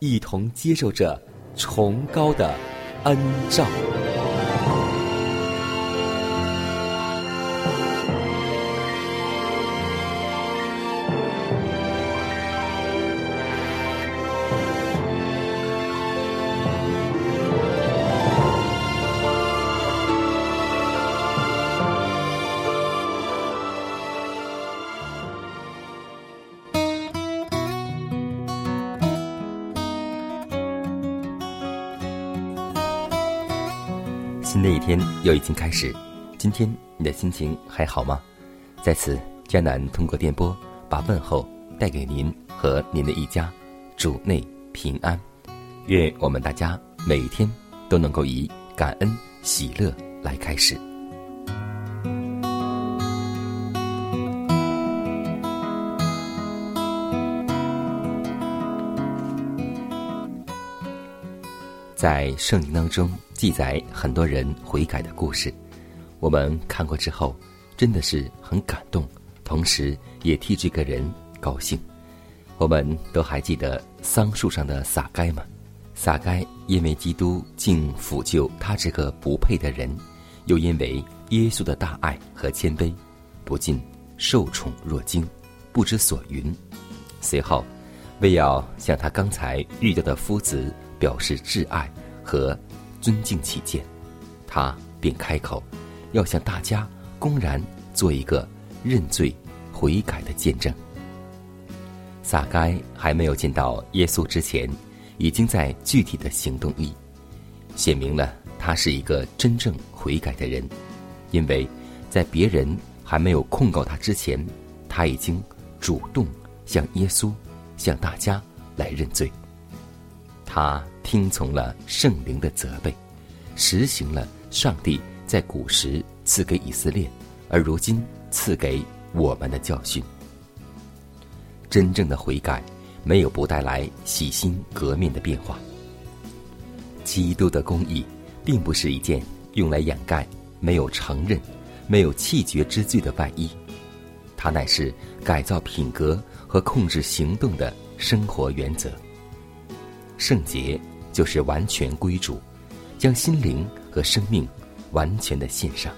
一同接受着崇高的恩照。又已经开始，今天你的心情还好吗？在此，江南通过电波把问候带给您和您的一家，主内平安。愿我们大家每一天都能够以感恩、喜乐来开始。在圣经当中记载很多人悔改的故事，我们看过之后，真的是很感动，同时也替这个人高兴。我们都还记得桑树上的撒该吗？撒该因为基督竟抚救他这个不配的人，又因为耶稣的大爱和谦卑，不禁受宠若惊，不知所云。随后，为要向他刚才遇到的夫子表示挚爱和尊敬起见，他便开口，要向大家公然做一个认罪悔改的见证。撒该还没有见到耶稣之前，已经在具体的行动力，写明了他是一个真正悔改的人，因为在别人还没有控告他之前，他已经主动向耶稣、向大家来认罪。他听从了圣灵的责备，实行了上帝在古时赐给以色列，而如今赐给我们的教训。真正的悔改，没有不带来洗心革面的变化。基督的公义，并不是一件用来掩盖没有承认、没有弃绝之罪的外衣，它乃是改造品格和控制行动的生活原则。圣洁就是完全归主，将心灵和生命完全的献上，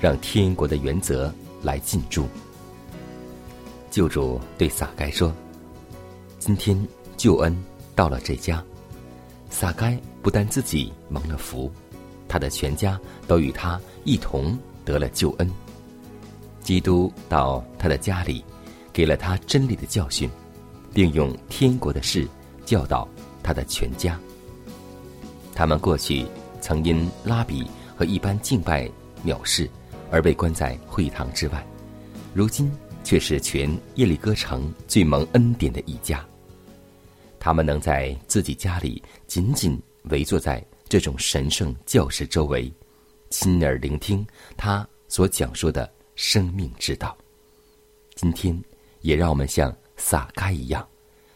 让天国的原则来进驻。救主对撒该说：“今天救恩到了这家，撒该不但自己蒙了福，他的全家都与他一同得了救恩。基督到他的家里，给了他真理的教训，并用天国的事教导他的全家。他们过去曾因拉比和一般敬拜藐视而被关在会堂之外，如今。”却是全耶利哥城最蒙恩典的一家。他们能在自己家里紧紧围坐在这种神圣教室周围，亲耳聆听他所讲述的生命之道。今天，也让我们像撒该一样，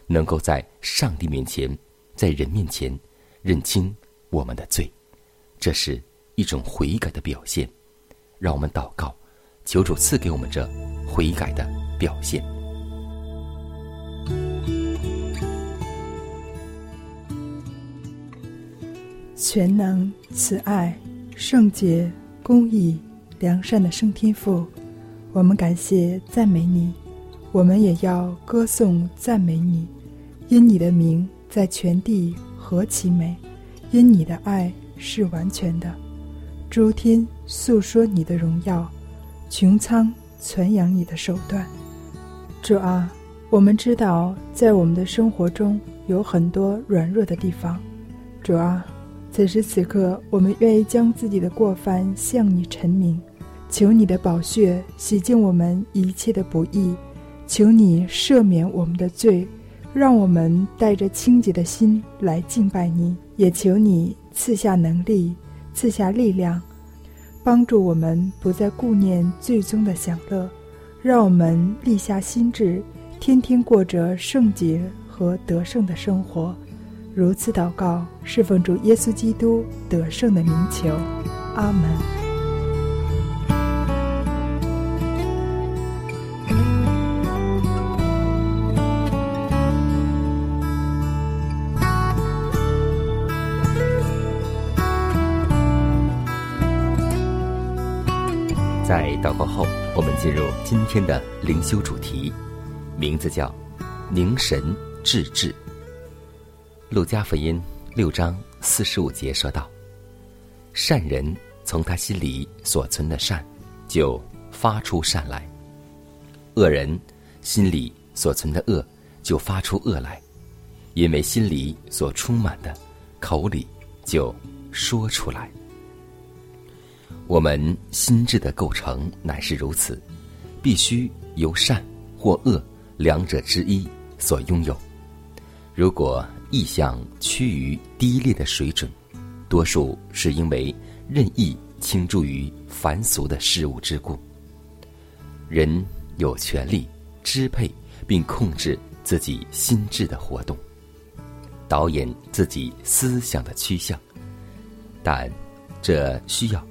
能够在上帝面前，在人面前认清我们的罪，这是一种悔改的表现。让我们祷告，求主赐给我们这。悔改的表现。全能、慈爱、圣洁、公义、良善的圣天父，我们感谢赞美你，我们也要歌颂赞美你，因你的名在全地何其美，因你的爱是完全的，诸天诉说你的荣耀，穹苍传扬你的手段。主啊，我们知道在我们的生活中有很多软弱的地方，主啊。此时此刻，我们愿意将自己的过犯向你陈明，求你的宝血洗净我们一切的不义，求你赦免我们的罪，让我们带着清洁的心来敬拜你。也求你赐下能力，赐下力量，帮助我们不再顾念最终的享乐，让我们立下心志，天天过着圣洁和得胜的生活。如此祷告，侍奉主耶稣基督得胜的名求，阿门。在祷告后，我们进入今天的灵修主题，名字叫“凝神致志”。路加福音六章四十五节说道：“善人从他心里所存的善，就发出善来；恶人心里所存的恶，就发出恶来。因为心里所充满的，口里就说出来。我们心智的构成乃是如此，必须由善或恶两者之一所拥有。如果，意向趋于低劣的水准，多数是因为任意倾注于凡俗的事物之故。人有权利支配并控制自己心智的活动，导演自己思想的趋向，但这需要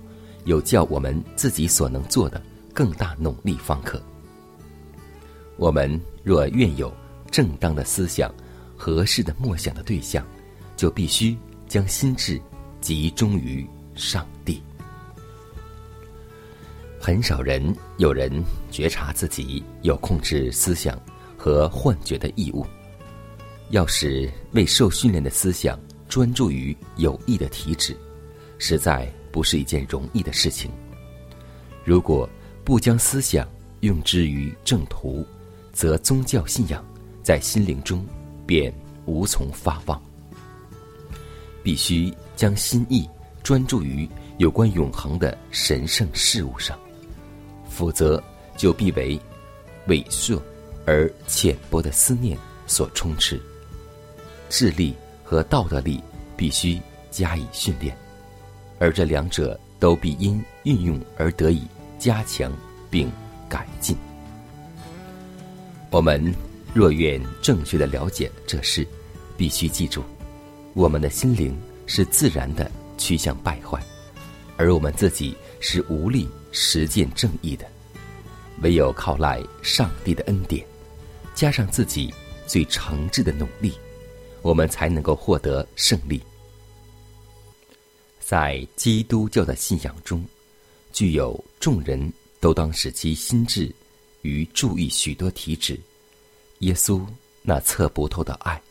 有叫我们自己所能做的更大努力方可。我们若愿有正当的思想。合适的默想的对象，就必须将心智集中于上帝。很少人有人觉察自己有控制思想和幻觉的义务。要使未受训练的思想专注于有益的体旨，实在不是一件容易的事情。如果不将思想用之于正途，则宗教信仰在心灵中。便无从发旺，必须将心意专注于有关永恒的神圣事物上，否则就必为猥琐而浅薄的思念所充斥。智力和道德力必须加以训练，而这两者都必因运用而得以加强并改进。我们。若愿正确的了解这事，必须记住，我们的心灵是自然的趋向败坏，而我们自己是无力实践正义的。唯有靠赖上帝的恩典，加上自己最诚挚的努力，我们才能够获得胜利。在基督教的信仰中，具有众人都当使其心智与注意许多体旨。耶稣那测不透的爱，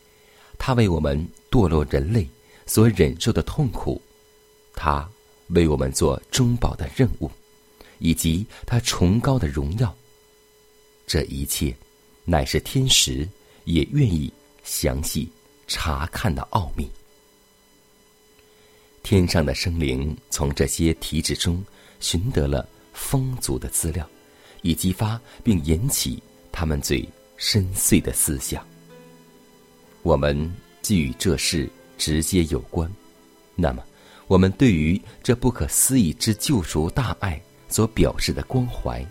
他为我们堕落人类所忍受的痛苦，他为我们做中保的任务，以及他崇高的荣耀，这一切乃是天使也愿意详细查看的奥秘。天上的生灵从这些题旨中寻得了丰足的资料，以激发并引起他们最。深邃的思想。我们既与这事直接有关，那么我们对于这不可思议之救赎大爱所表示的关怀，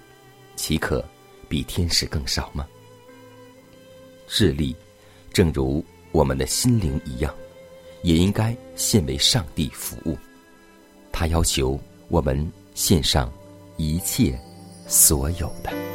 岂可比天使更少吗？智力，正如我们的心灵一样，也应该献为上帝服务。他要求我们献上一切所有的。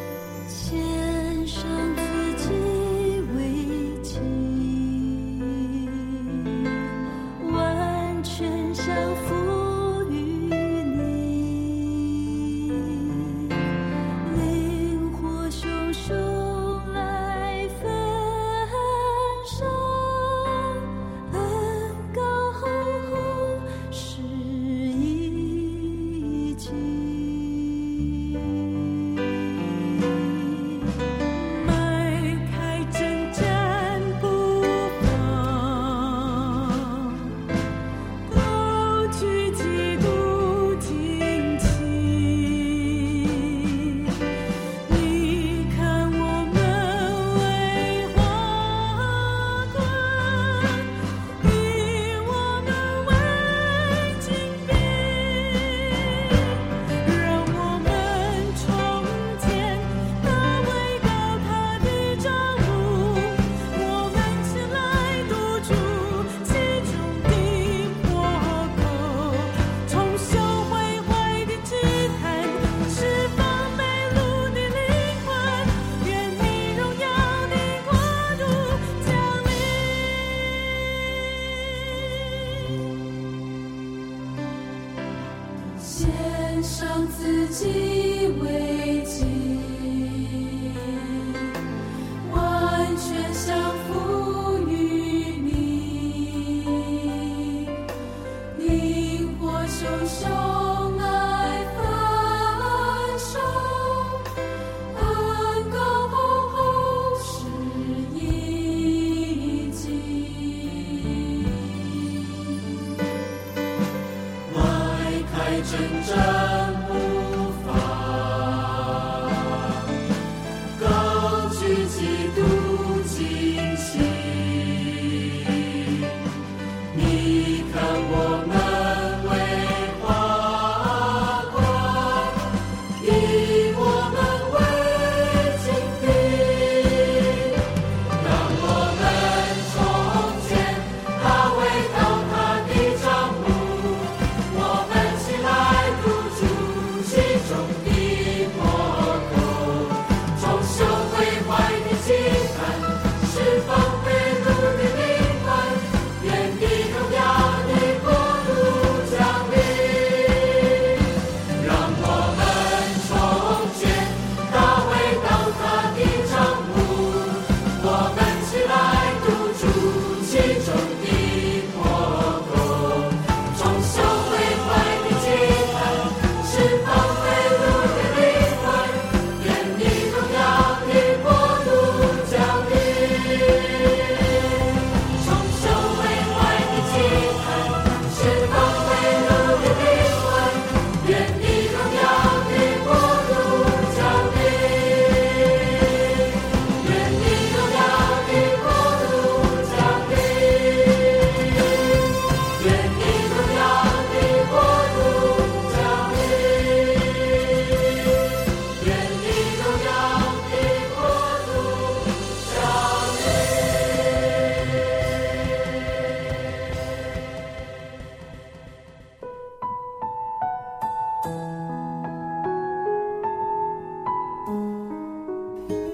真正。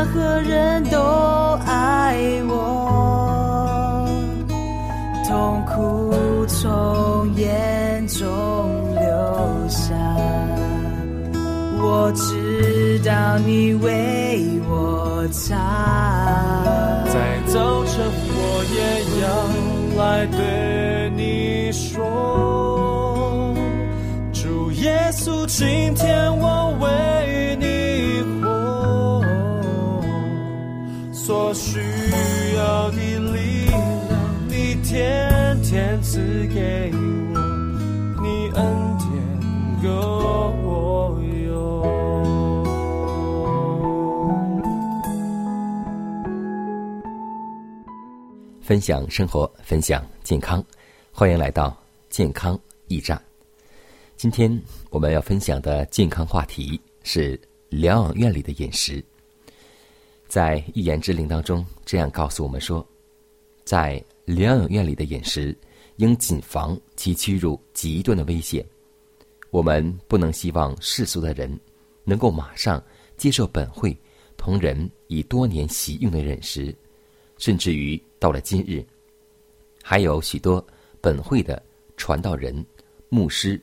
任何人都爱我，痛苦从眼中流下，我知道你为我擦。在早晨，我也要来对你说，主耶稣，今天我分享生活，分享健康，欢迎来到健康驿站。今天我们要分享的健康话题是疗养院里的饮食。在一言之灵当中，这样告诉我们说，在疗养院里的饮食应谨防其屈辱极端的危险。我们不能希望世俗的人能够马上接受本会同人以多年习用的饮食，甚至于到了今日，还有许多本会的传道人、牧师。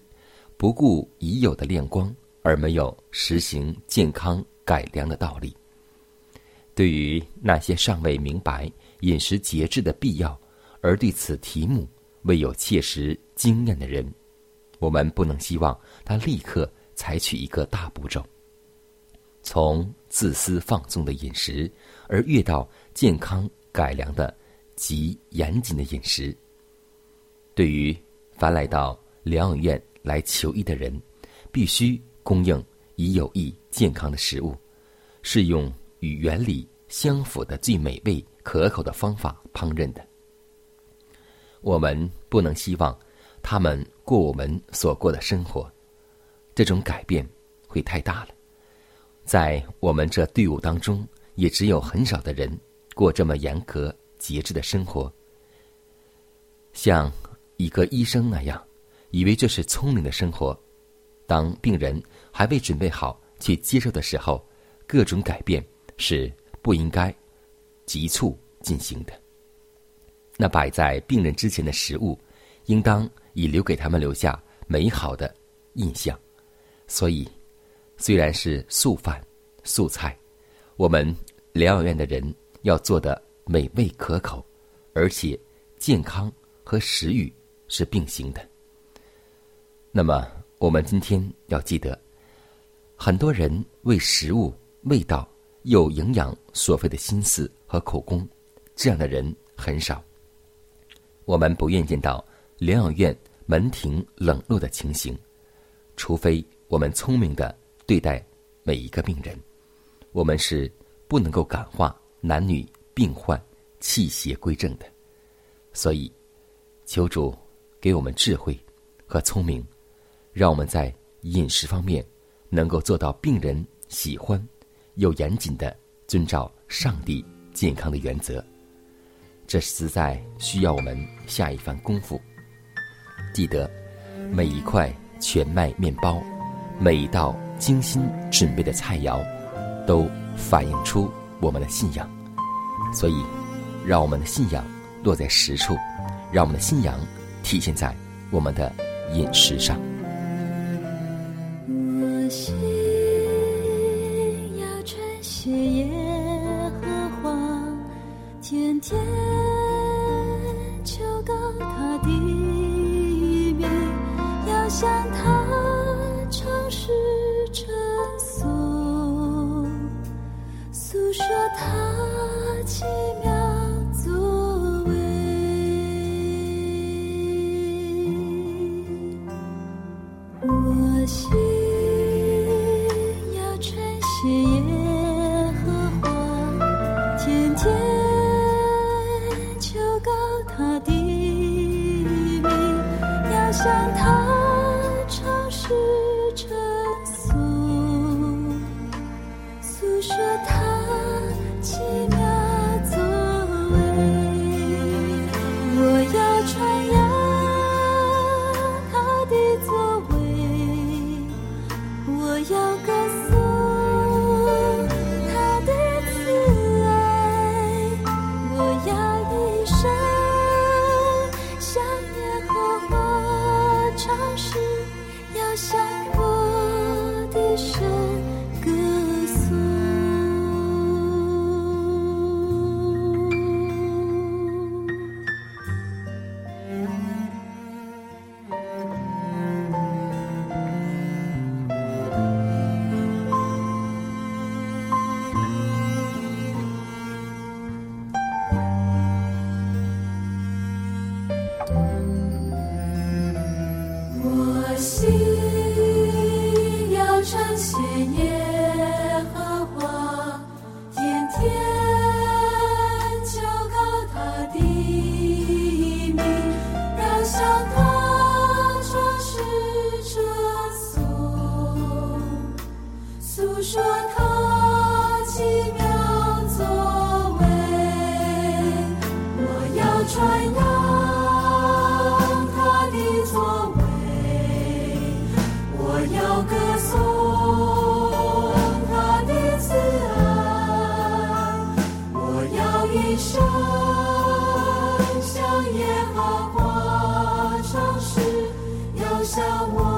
不顾已有的亮光，而没有实行健康改良的道理。对于那些尚未明白饮食节制的必要，而对此题目未有切实经验的人，我们不能希望他立刻采取一个大步骤，从自私放纵的饮食，而越到健康改良的极严谨的饮食。对于凡来到疗养院，来求医的人，必须供应以有益健康的食物，是用与原理相符的最美味可口的方法烹饪的。我们不能希望他们过我们所过的生活，这种改变会太大了。在我们这队伍当中，也只有很少的人过这么严格节制的生活，像一个医生那样。以为这是聪明的生活，当病人还未准备好去接受的时候，各种改变是不应该急促进行的。那摆在病人之前的食物，应当以留给他们留下美好的印象。所以，虽然是素饭、素菜，我们疗养院的人要做的美味可口，而且健康和食欲是并行的。那么，我们今天要记得，很多人为食物味道有营养所费的心思和口工，这样的人很少。我们不愿见到疗养院门庭冷落的情形，除非我们聪明的对待每一个病人。我们是不能够感化男女病患气血归正的，所以，求主给我们智慧和聪明。让我们在饮食方面能够做到病人喜欢，又严谨的遵照上帝健康的原则。这实在需要我们下一番功夫。记得每一块全麦面包，每一道精心准备的菜肴，都反映出我们的信仰。所以，让我们的信仰落在实处，让我们的信仰体现在我们的饮食上。天天求高他低名要想耶和华唱诗，要向我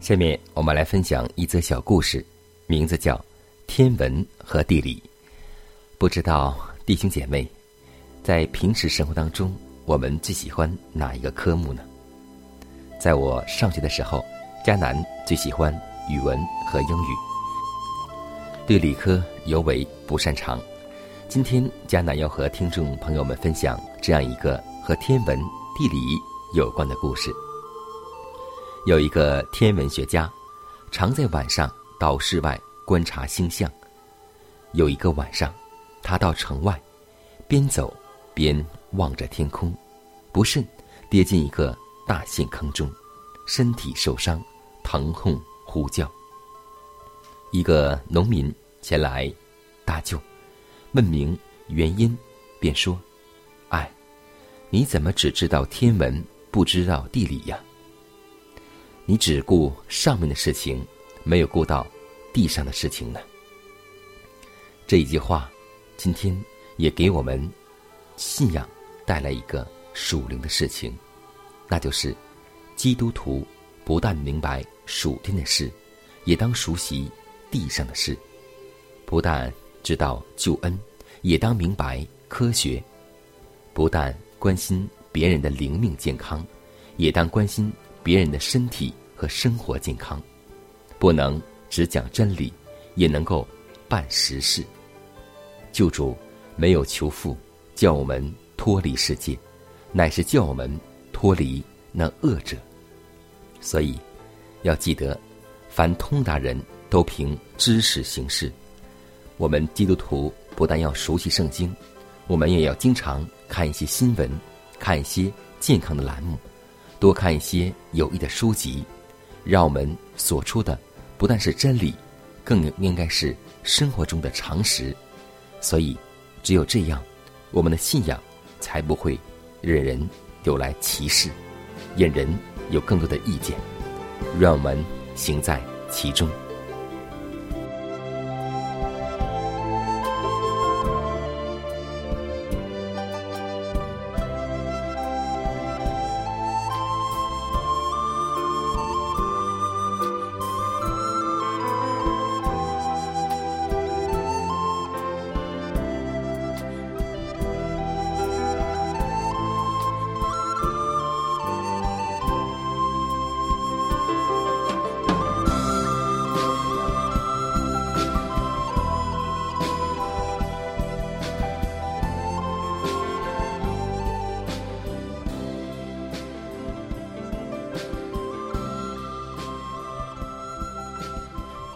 下面我们来分享一则小故事，名字叫《天文和地理》。不知道弟兄姐妹，在平时生活当中，我们最喜欢哪一个科目呢？在我上学的时候，迦南最喜欢语文和英语，对理科尤为不擅长。今天迦南要和听众朋友们分享这样一个和天文、地理有关的故事。有一个天文学家，常在晚上到室外观察星象。有一个晚上，他到城外，边走边望着天空，不慎跌进一个大陷坑中，身体受伤，疼痛呼叫。一个农民前来搭救，问明原因，便说：“哎，你怎么只知道天文，不知道地理呀？”你只顾上面的事情，没有顾到地上的事情呢。这一句话，今天也给我们信仰带来一个属灵的事情，那就是基督徒不但明白属天的事，也当熟悉地上的事；不但知道救恩，也当明白科学；不但关心别人的灵命健康，也当关心。别人的身体和生活健康，不能只讲真理，也能够办实事。救主没有求父叫我们脱离世界，乃是叫我们脱离那恶者。所以要记得，凡通达人都凭知识行事。我们基督徒不但要熟悉圣经，我们也要经常看一些新闻，看一些健康的栏目。多看一些有益的书籍，让我们所出的不但是真理，更应该是生活中的常识。所以，只有这样，我们的信仰才不会惹人有来歧视，引人有更多的意见。让我们行在其中。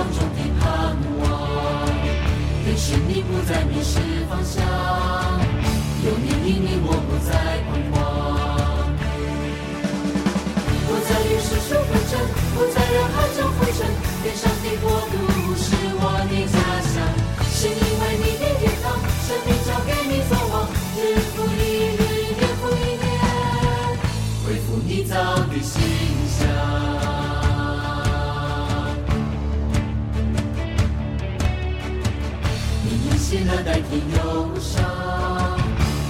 是绝望中的盼望。更是你不再迷失方向，有你引领我代替忧伤，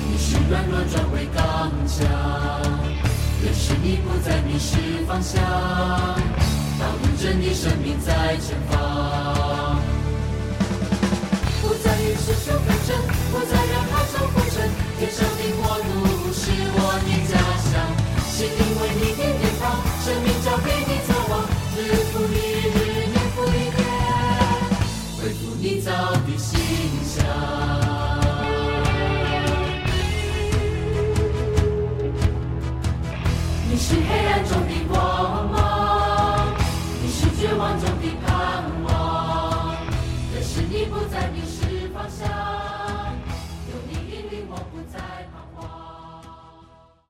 你是软弱转为刚强，认识你不再迷失方向，道路真理生命在前方。不再与世俗纷争，不再让海上浮沉，天上的国度是我的家乡，是因为你的天堂，生命交给你作王，日复